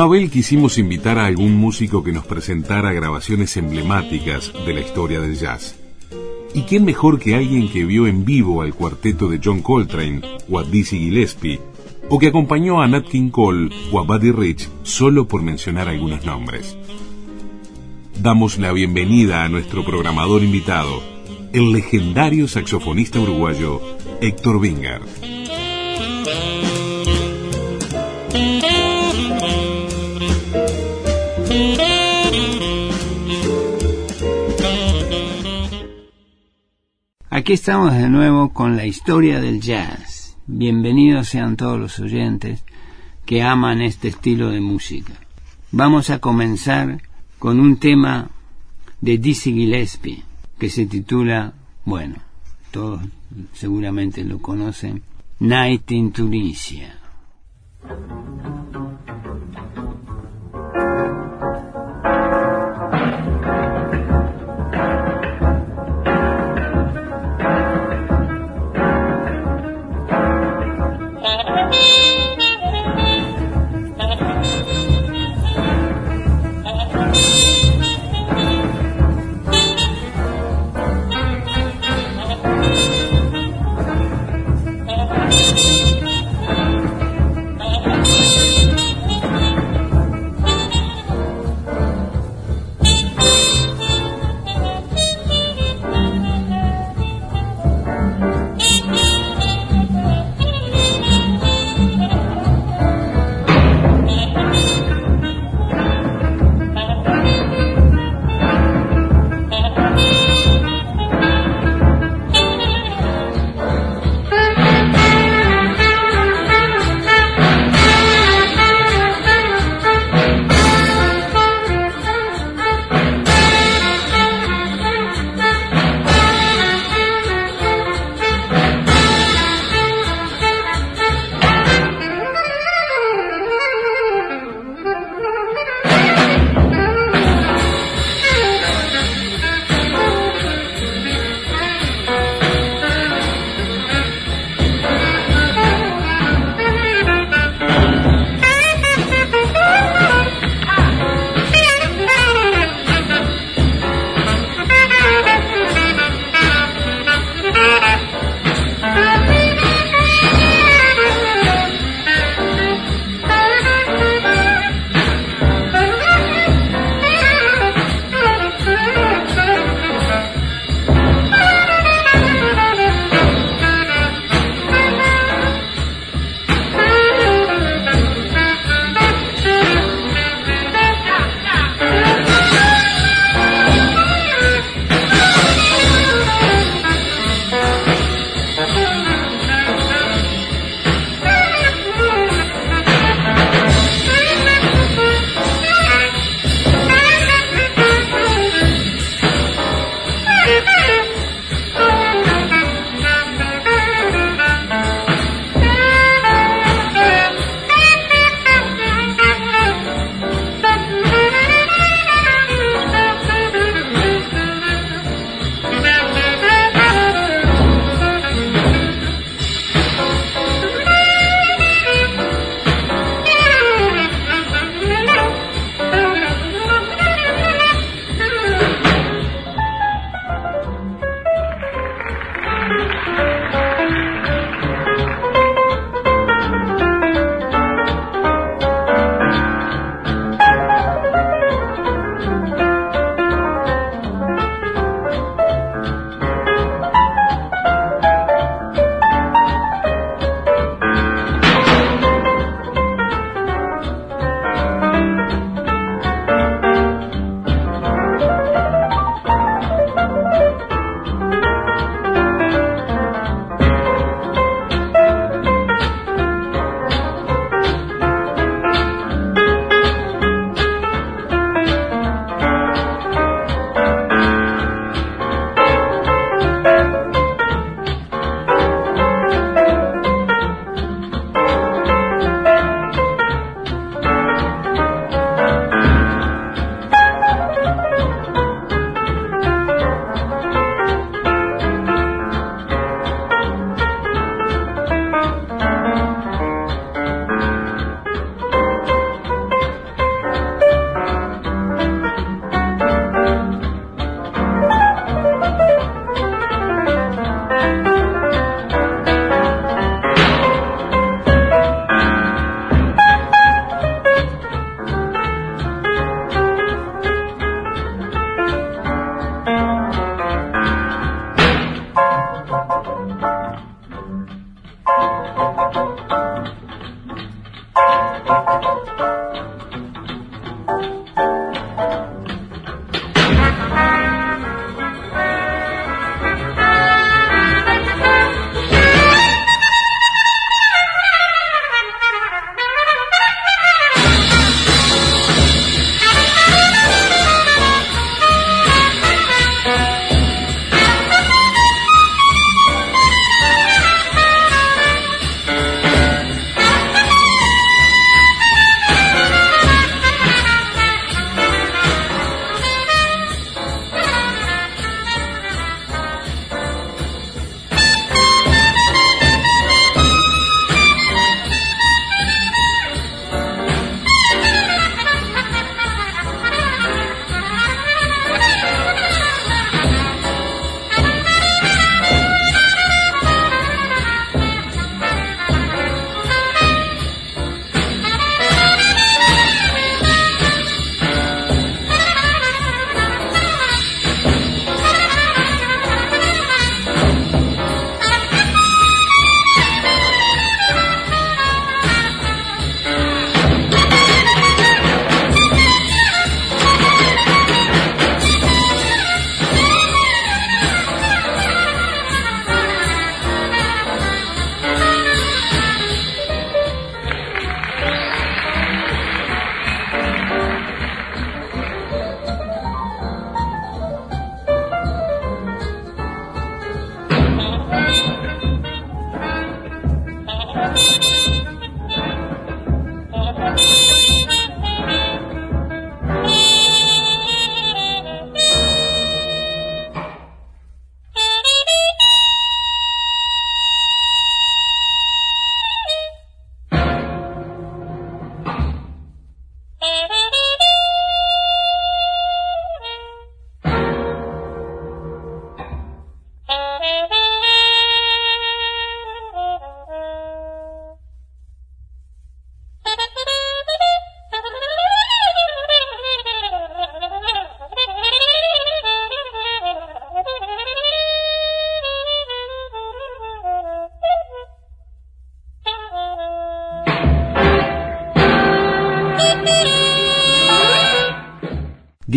En Babel quisimos invitar a algún músico que nos presentara grabaciones emblemáticas de la historia del jazz. ¿Y quién mejor que alguien que vio en vivo al cuarteto de John Coltrane o a Dizzy Gillespie, o que acompañó a Nat King Cole o a Buddy Rich, solo por mencionar algunos nombres? Damos la bienvenida a nuestro programador invitado, el legendario saxofonista uruguayo Héctor Wingard. Aquí estamos de nuevo con la historia del jazz. Bienvenidos sean todos los oyentes que aman este estilo de música. Vamos a comenzar con un tema de Dizzy Gillespie que se titula, bueno, todos seguramente lo conocen, Night in Tunisia.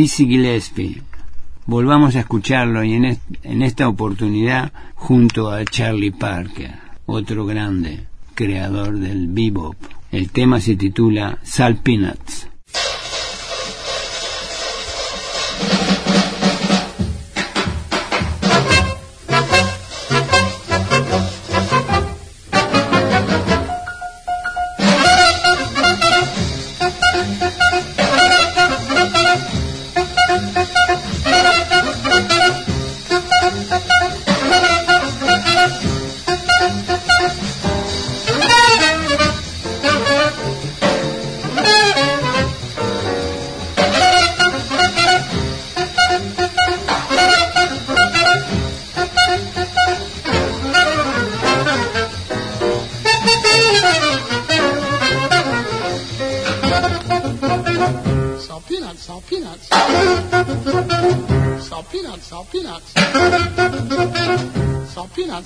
Dizzy Gillespie. Volvamos a escucharlo y en, en esta oportunidad junto a Charlie Parker, otro grande creador del bebop. El tema se titula Salt Peanuts.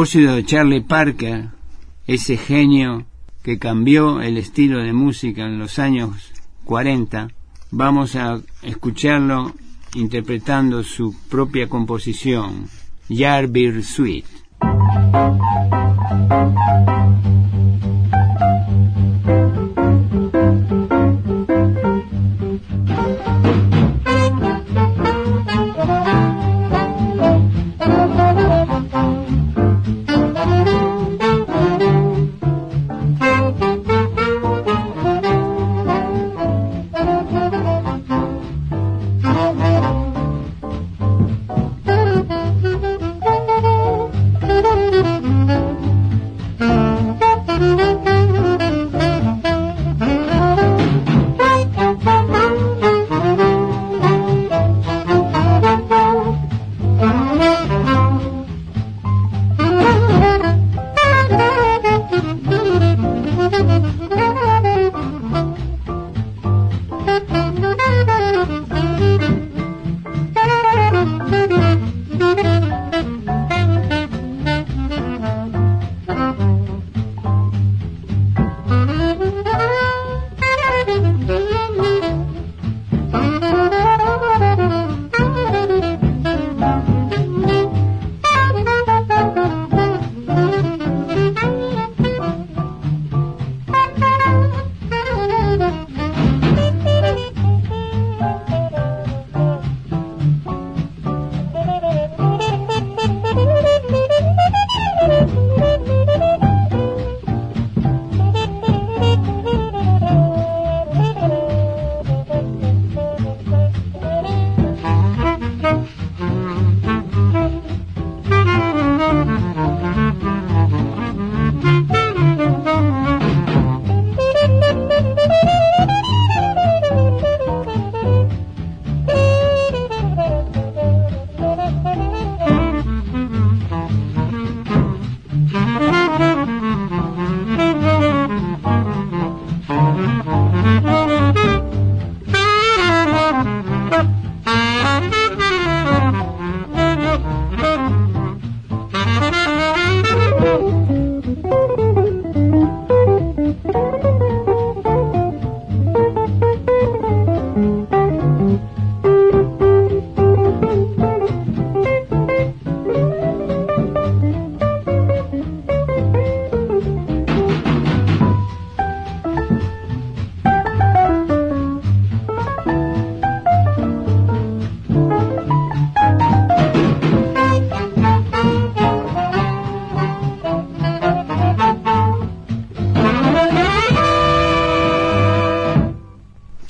Propósito de Charlie Parker, ese genio que cambió el estilo de música en los años 40, vamos a escucharlo interpretando su propia composición, Yardbird Suite.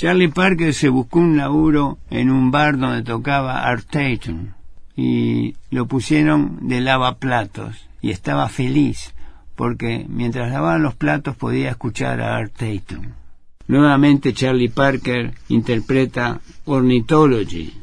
Charlie Parker se buscó un laburo en un bar donde tocaba Art Tatum y lo pusieron de lavaplatos y estaba feliz porque mientras lavaba los platos podía escuchar a Art Tatum. Nuevamente Charlie Parker interpreta Ornithology.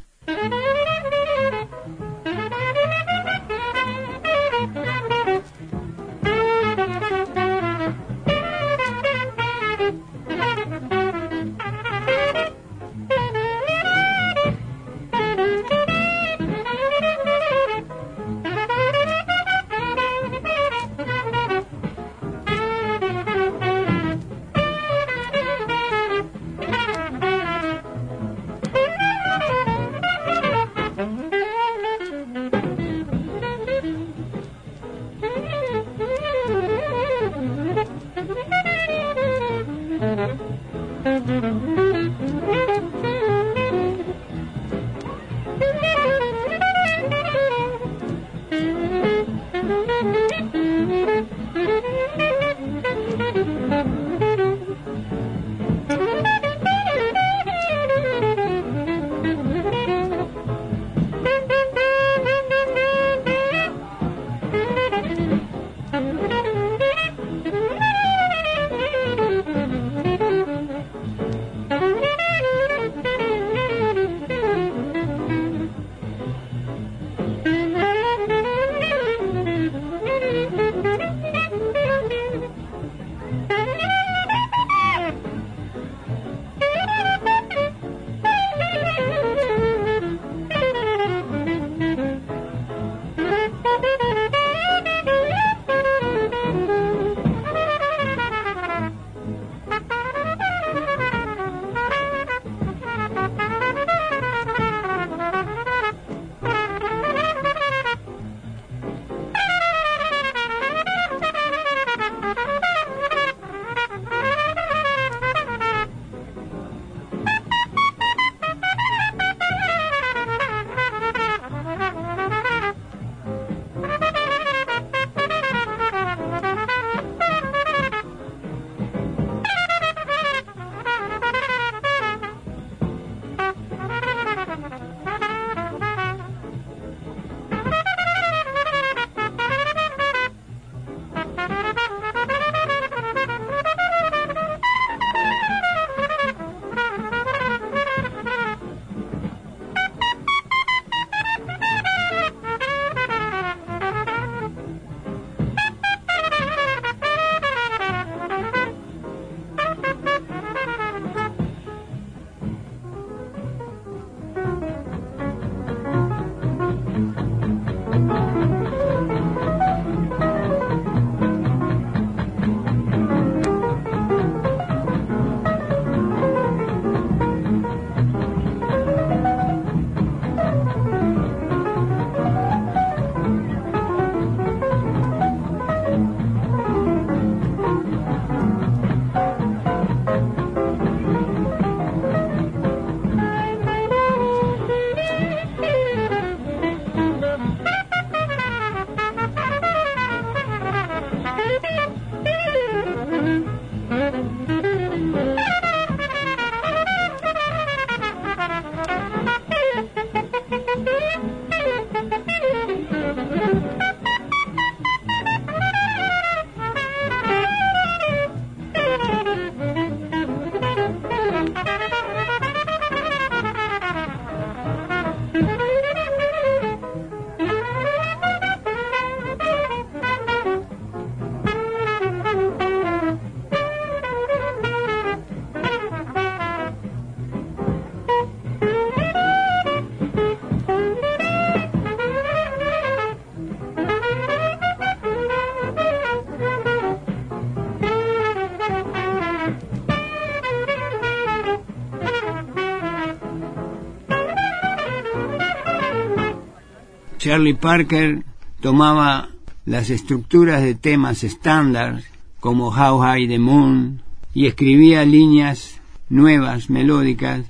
Charlie Parker tomaba las estructuras de temas estándar como How High the Moon y escribía líneas nuevas, melódicas,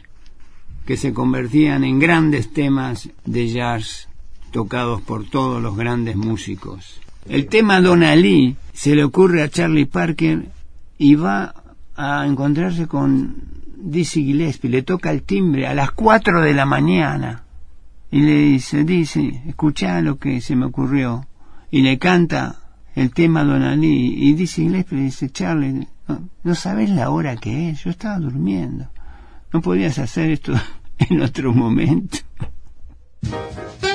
que se convertían en grandes temas de jazz tocados por todos los grandes músicos. El tema Donna Lee se le ocurre a Charlie Parker y va a encontrarse con Dizzy Gillespie, le toca el timbre a las 4 de la mañana y le dice, dice, escucha lo que se me ocurrió y le canta el tema Donna Lee y Dizzy Gillespie dice, Charlie, no, no sabes la hora que es, yo estaba durmiendo, no podías hacer esto en otro momento.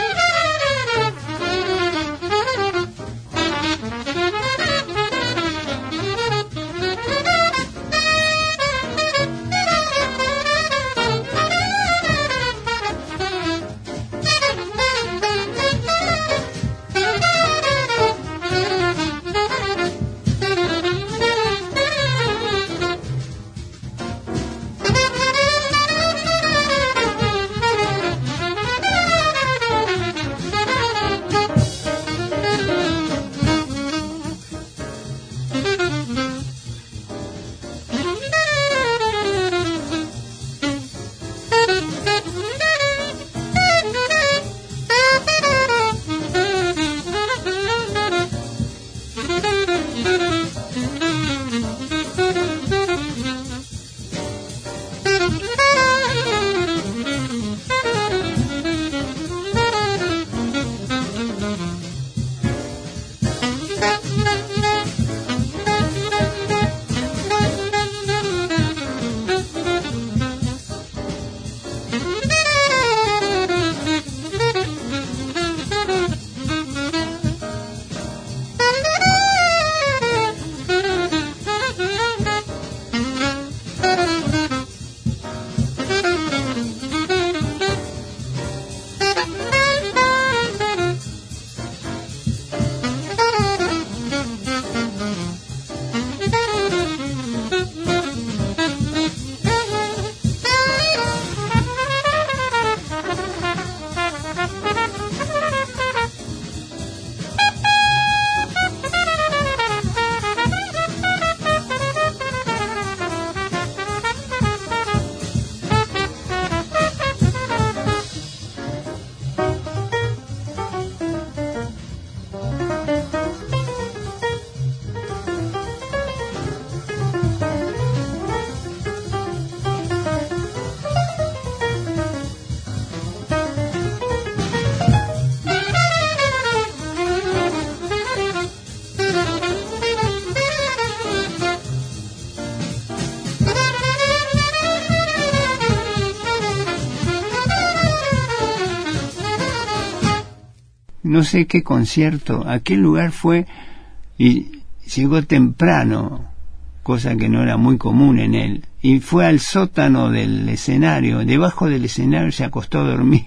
no sé qué concierto, a qué lugar fue y llegó temprano, cosa que no era muy común en él, y fue al sótano del escenario, debajo del escenario se acostó a dormir.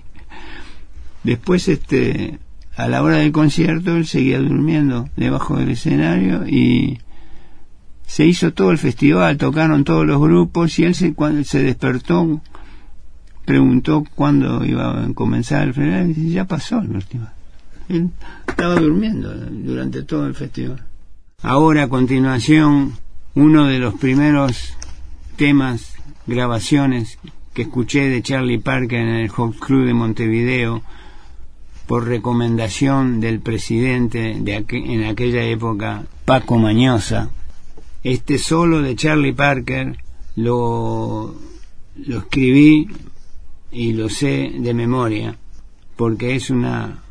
Después, este, a la hora del concierto, él seguía durmiendo debajo del escenario y se hizo todo el festival, tocaron todos los grupos y él se, cuando se despertó, preguntó cuándo iba a comenzar el festival y ya pasó el festival estaba durmiendo durante todo el festival. Ahora a continuación, uno de los primeros temas, grabaciones que escuché de Charlie Parker en el Hot Crew de Montevideo por recomendación del presidente de en aquella época, Paco Mañosa. Este solo de Charlie Parker lo, lo escribí y lo sé de memoria porque es una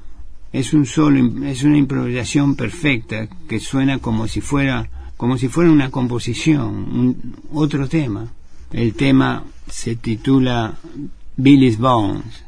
es un solo es una improvisación perfecta que suena como si fuera como si fuera una composición otro tema. El tema se titula Billy's Bones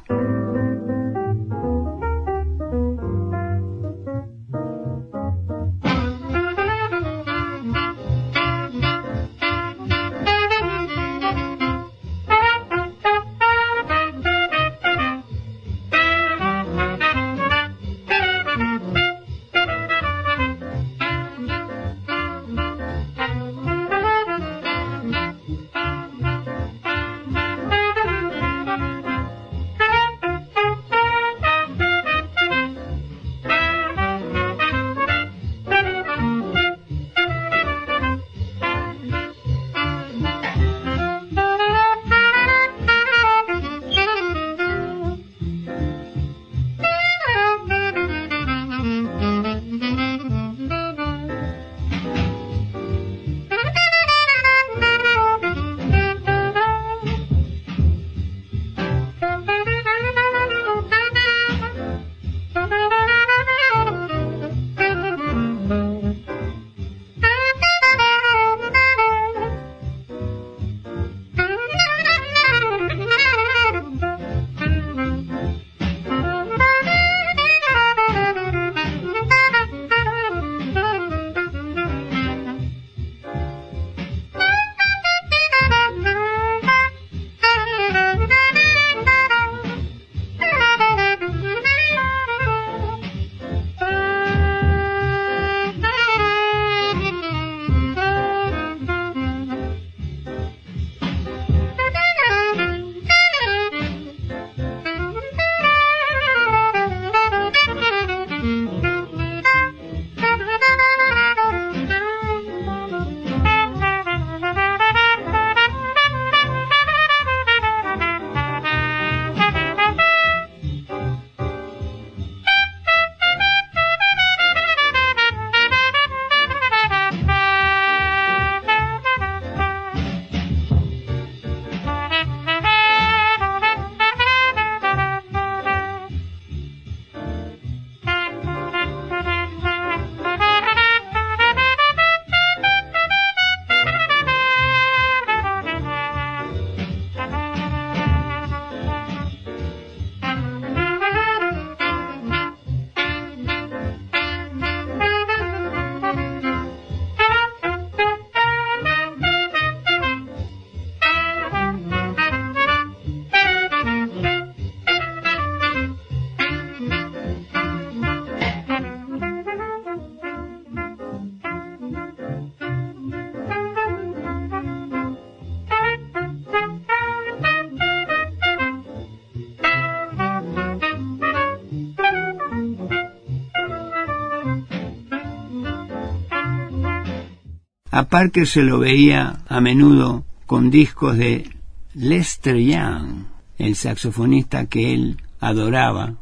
A Parker se lo veía a menudo con discos de Lester Young, el saxofonista que él adoraba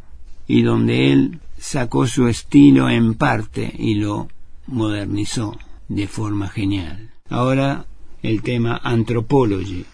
y donde él sacó su estilo en parte y lo modernizó de forma genial. Ahora el tema Anthropology.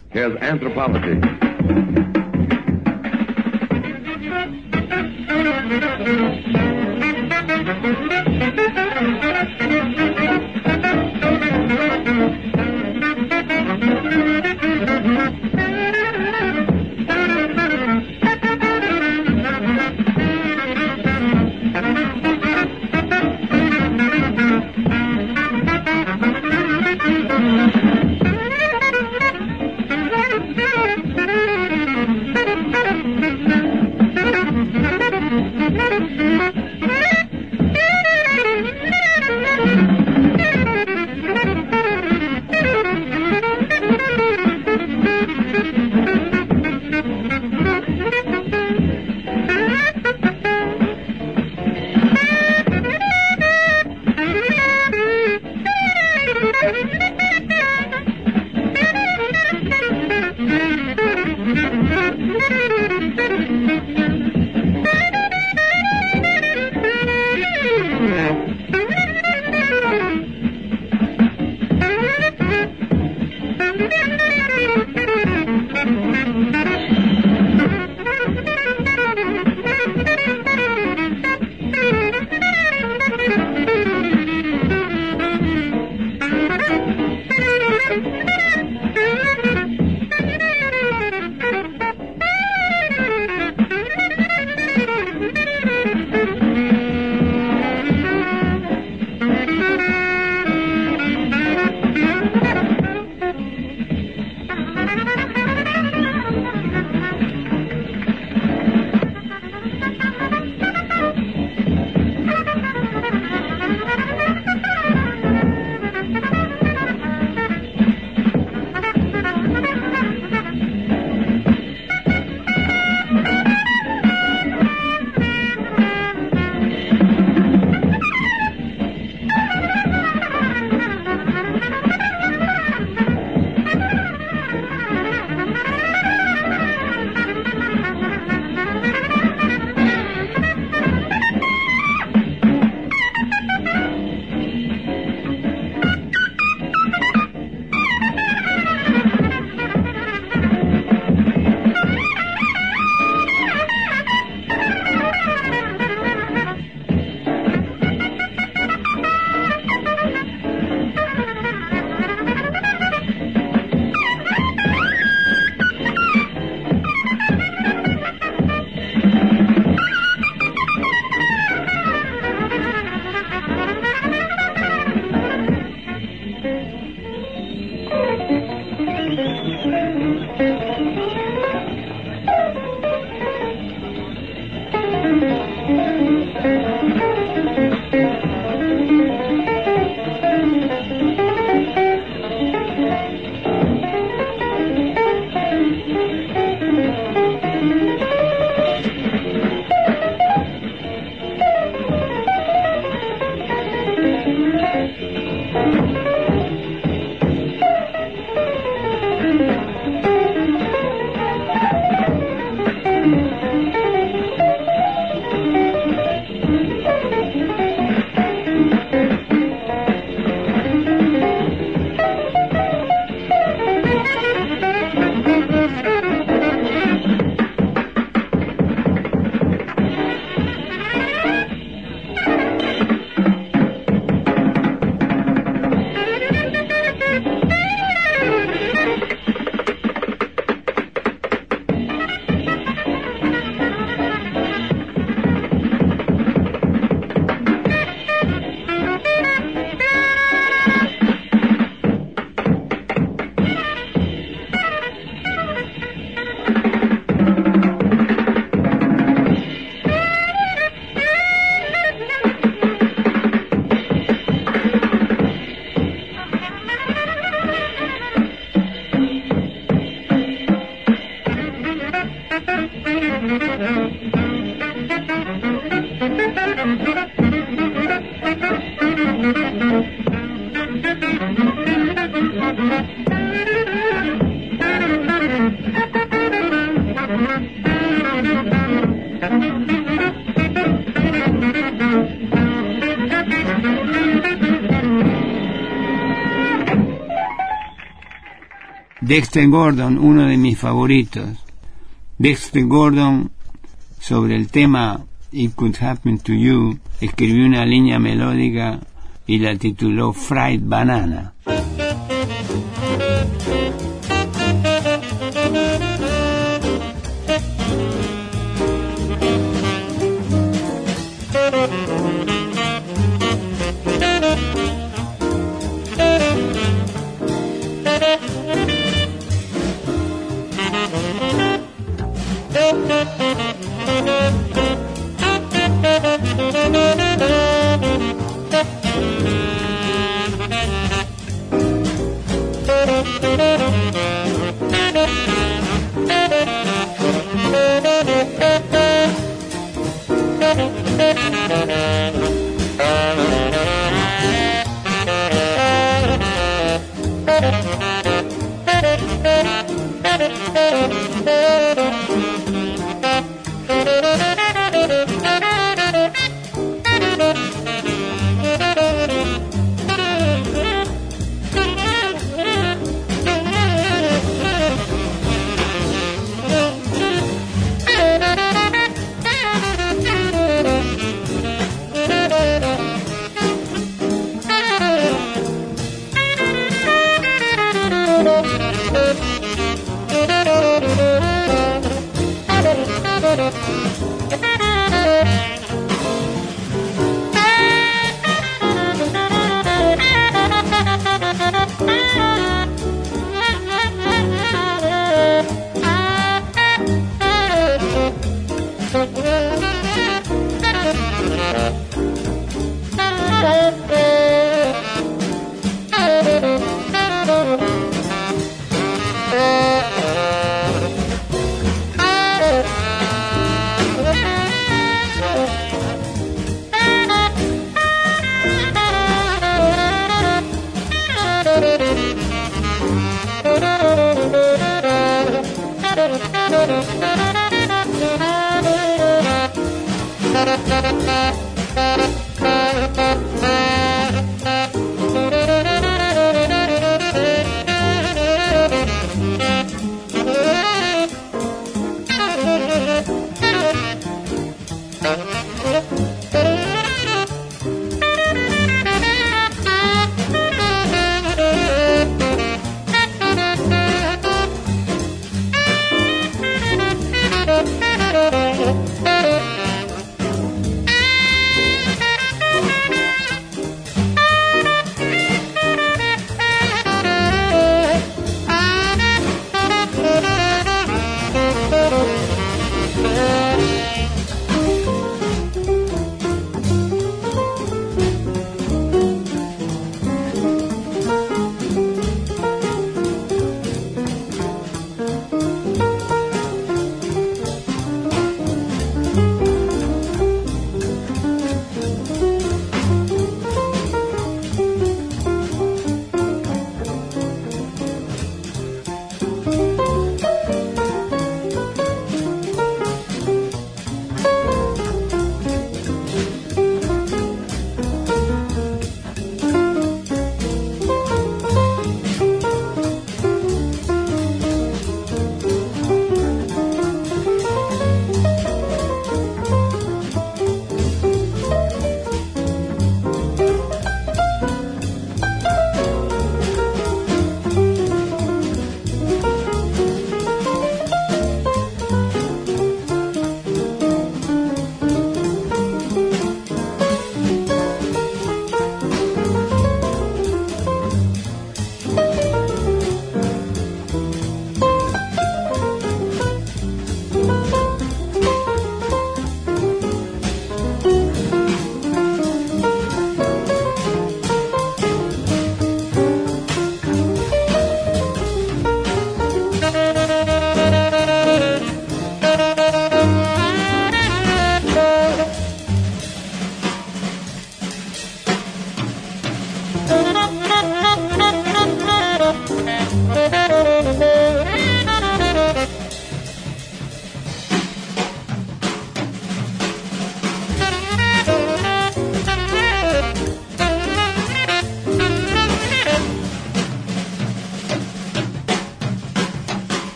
Dexter Gordon, uno de mis favoritos. Dexter Gordon, sobre el tema It Could Happen to You, escribió una línea melódica y la tituló Fried Banana.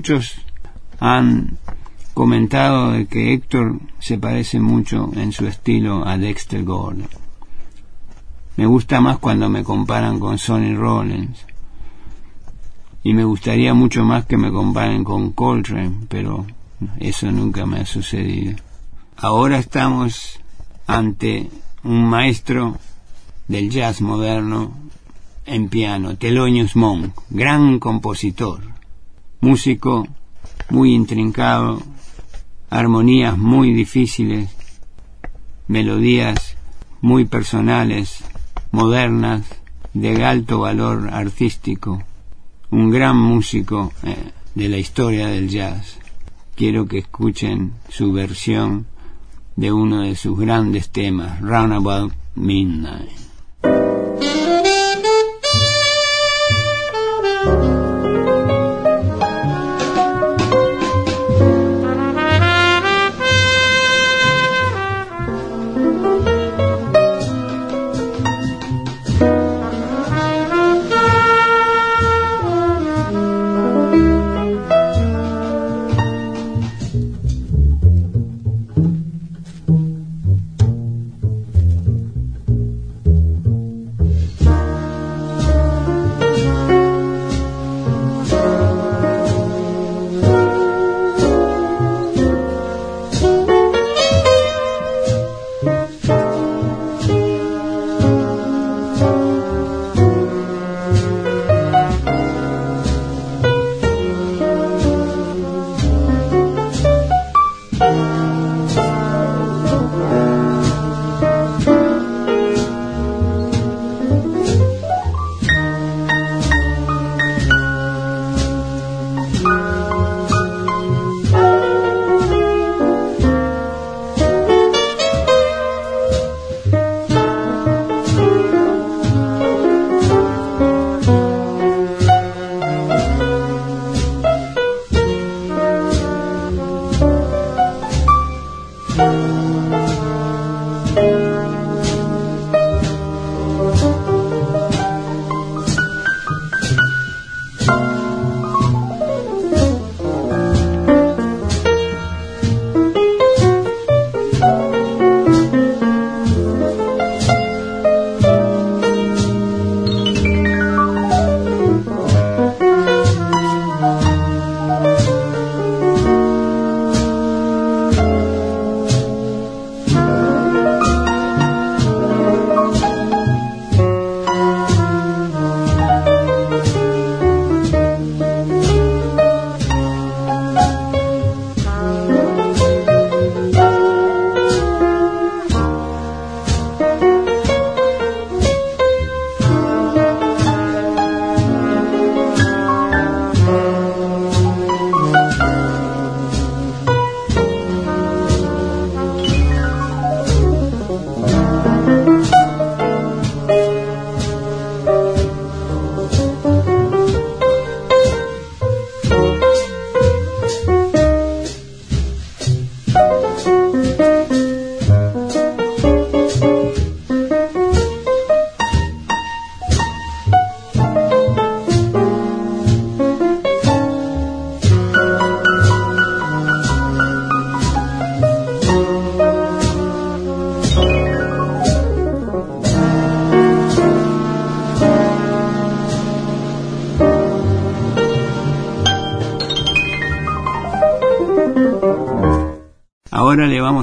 Muchos han comentado de que Héctor se parece mucho en su estilo a Dexter Gordon. Me gusta más cuando me comparan con Sonny Rollins. Y me gustaría mucho más que me comparen con Coltrane, pero eso nunca me ha sucedido. Ahora estamos ante un maestro del jazz moderno en piano, Thelonious Monk, gran compositor músico muy intrincado, armonías muy difíciles, melodías muy personales, modernas, de alto valor artístico, un gran músico eh, de la historia del jazz. Quiero que escuchen su versión de uno de sus grandes temas, Roundabout Midnight.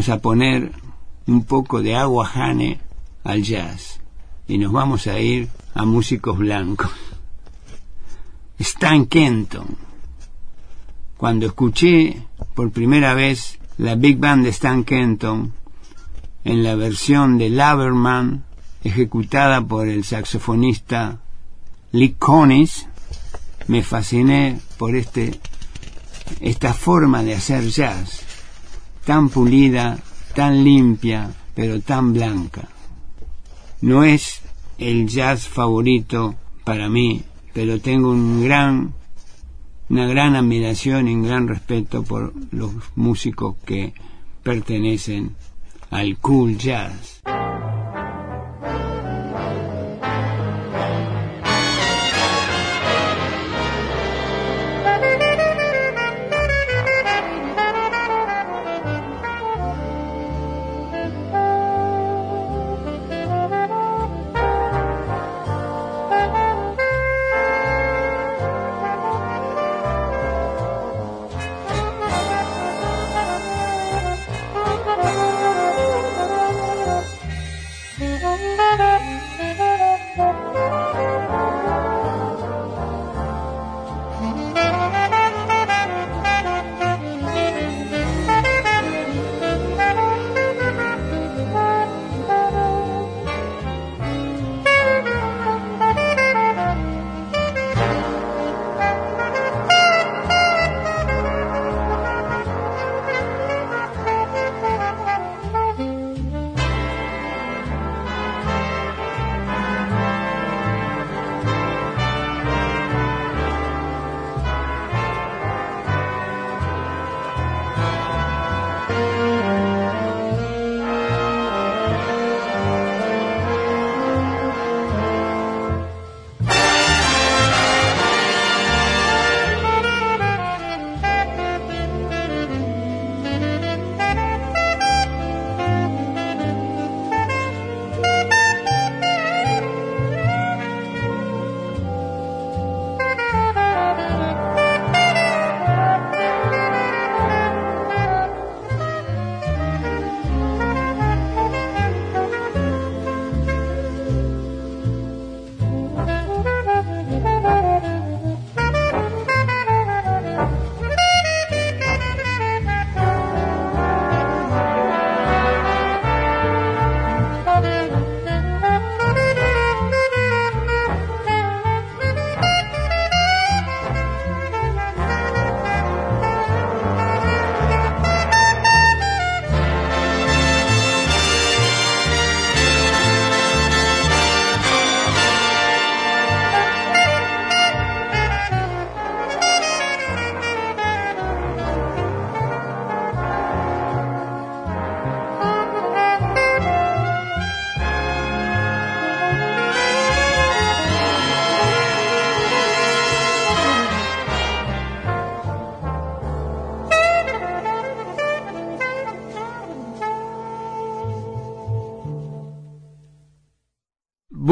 A poner un poco de agua jane al jazz y nos vamos a ir a músicos blancos. Stan Kenton. Cuando escuché por primera vez la Big Band de Stan Kenton en la versión de Laverman ejecutada por el saxofonista Lee Conis, me fasciné por este esta forma de hacer jazz tan pulida, tan limpia, pero tan blanca. No es el jazz favorito para mí, pero tengo un gran, una gran admiración y un gran respeto por los músicos que pertenecen al cool jazz.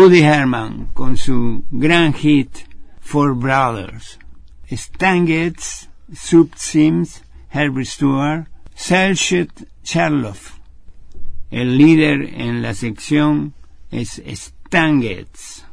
Woody Herman con su gran hit Four Brothers, stangez, Sub Sims, Herbert Stewart, Selchet Charloff. El líder en la sección es Stanget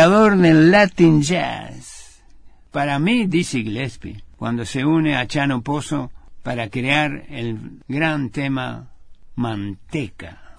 creador del Latin Jazz. Para mí, Dizzy Gillespie, cuando se une a Chano Pozo para crear el gran tema Manteca.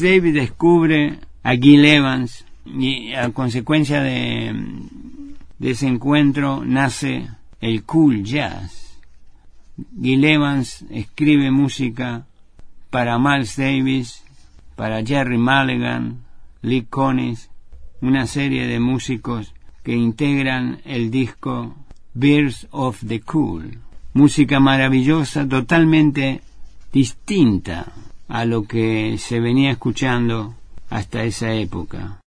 Davis descubre a Gil Evans y a consecuencia de, ese encuentro nace el cool jazz. Gil Evans escribe música para Miles Davis, para Jerry Mulligan, Lee Conniff, una serie de músicos que integran el disco Birds of the Cool. Música maravillosa, totalmente distinta a lo que se venía escuchando hasta esa época.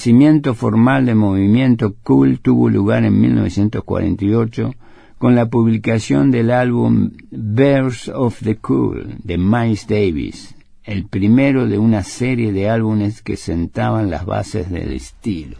Nacimiento formal del movimiento Cool tuvo lugar en 1948 con la publicación del álbum Bears of the Cool de Miles Davis, el primero de una serie de álbumes que sentaban las bases del estilo.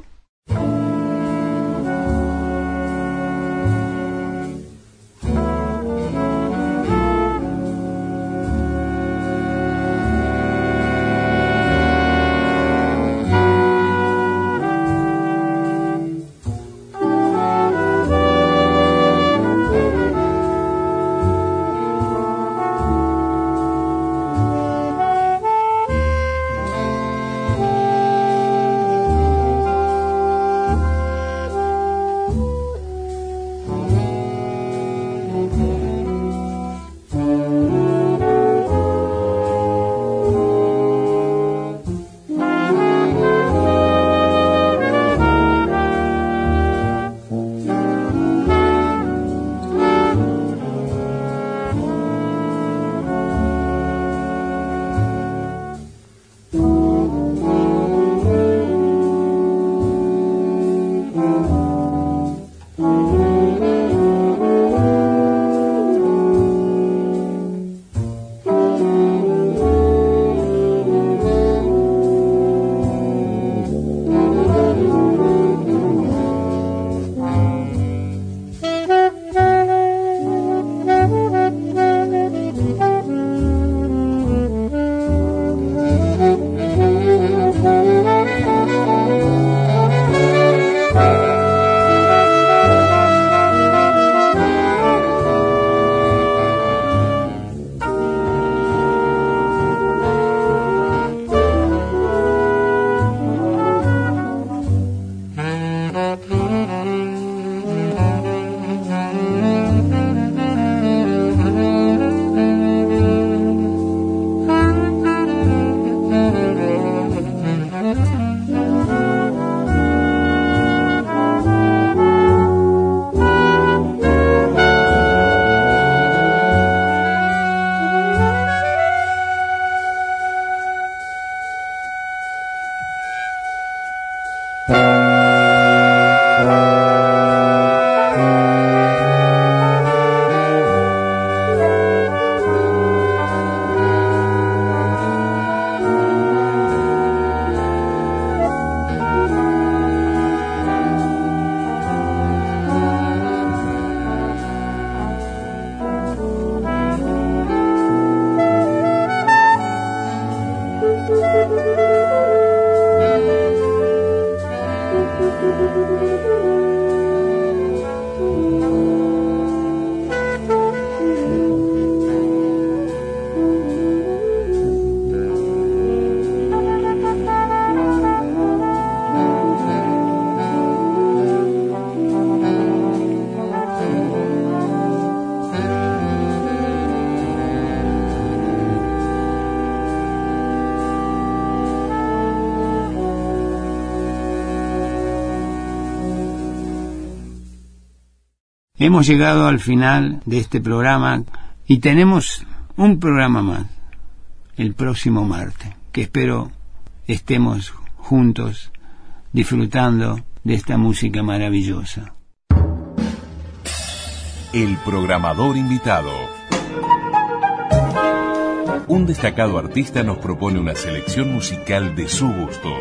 Hemos llegado al final de este programa y tenemos un programa más el próximo martes, que espero estemos juntos disfrutando de esta música maravillosa. El programador invitado. Un destacado artista nos propone una selección musical de su gusto.